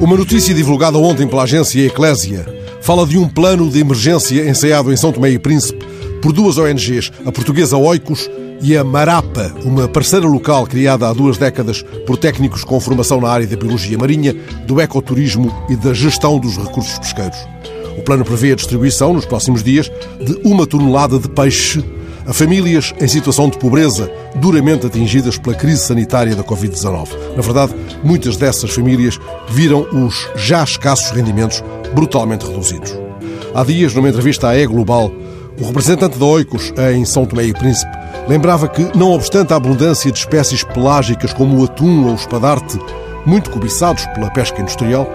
Uma notícia divulgada ontem pela agência Eclésia fala de um plano de emergência ensaiado em São Tomé e Príncipe por duas ONGs, a portuguesa Oicos e a Marapa, uma parceira local criada há duas décadas por técnicos com formação na área da biologia marinha, do ecoturismo e da gestão dos recursos pesqueiros. O plano prevê a distribuição, nos próximos dias, de uma tonelada de peixe a famílias em situação de pobreza, duramente atingidas pela crise sanitária da Covid-19. Na verdade, muitas dessas famílias viram os já escassos rendimentos brutalmente reduzidos. Há dias, numa entrevista à E-Global, o representante da Oicos, em São Tomé e Príncipe, lembrava que, não obstante a abundância de espécies pelágicas como o atum ou o espadarte, muito cobiçados pela pesca industrial,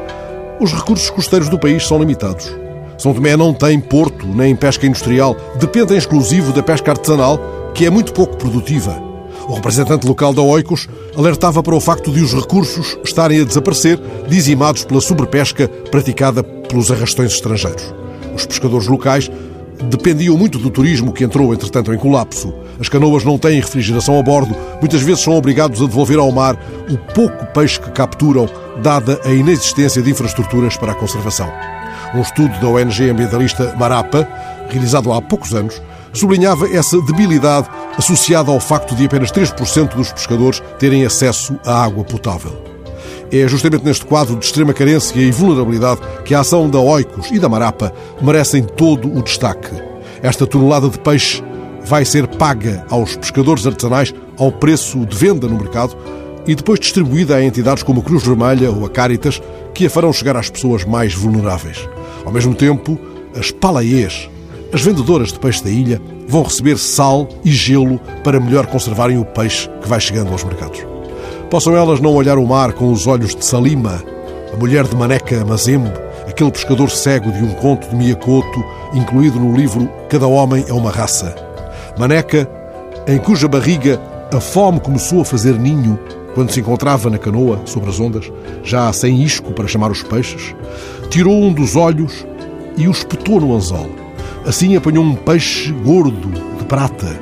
os recursos costeiros do país são limitados. São Tomé não tem porto nem pesca industrial, depende em exclusivo da pesca artesanal, que é muito pouco produtiva. O representante local da Oicos alertava para o facto de os recursos estarem a desaparecer, dizimados pela sobrepesca praticada pelos arrastões estrangeiros. Os pescadores locais dependiam muito do turismo que entrou, entretanto, em colapso. As canoas não têm refrigeração a bordo, muitas vezes são obrigados a devolver ao mar o pouco peixe que capturam, dada a inexistência de infraestruturas para a conservação. Um estudo da ONG ambientalista Marapa, realizado há poucos anos, sublinhava essa debilidade associada ao facto de apenas 3% dos pescadores terem acesso à água potável. É justamente neste quadro de extrema carência e vulnerabilidade que a ação da Oicos e da Marapa merecem todo o destaque. Esta tonelada de peixe vai ser paga aos pescadores artesanais ao preço de venda no mercado e depois distribuída a entidades como a Cruz Vermelha ou a Caritas, que a farão chegar às pessoas mais vulneráveis. Ao mesmo tempo, as palaiês, as vendedoras de peixe da ilha, vão receber sal e gelo para melhor conservarem o peixe que vai chegando aos mercados. Possam elas não olhar o mar com os olhos de Salima, a mulher de Maneca Mazembe, aquele pescador cego de um conto de Miyakoto, incluído no livro Cada Homem é uma Raça. Maneca, em cuja barriga a fome começou a fazer ninho quando se encontrava na canoa sobre as ondas, já sem isco para chamar os peixes, tirou um dos olhos e o espetou no anzol. Assim apanhou um peixe gordo de prata,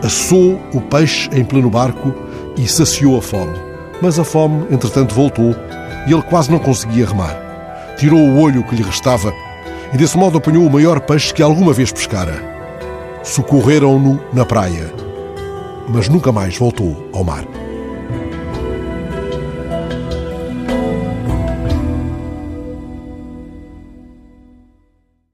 assou o peixe em pleno barco e saciou a fome. Mas a fome, entretanto, voltou e ele quase não conseguia remar. Tirou o olho que lhe restava e desse modo apanhou o maior peixe que alguma vez pescara. Socorreram-no na praia, mas nunca mais voltou ao mar.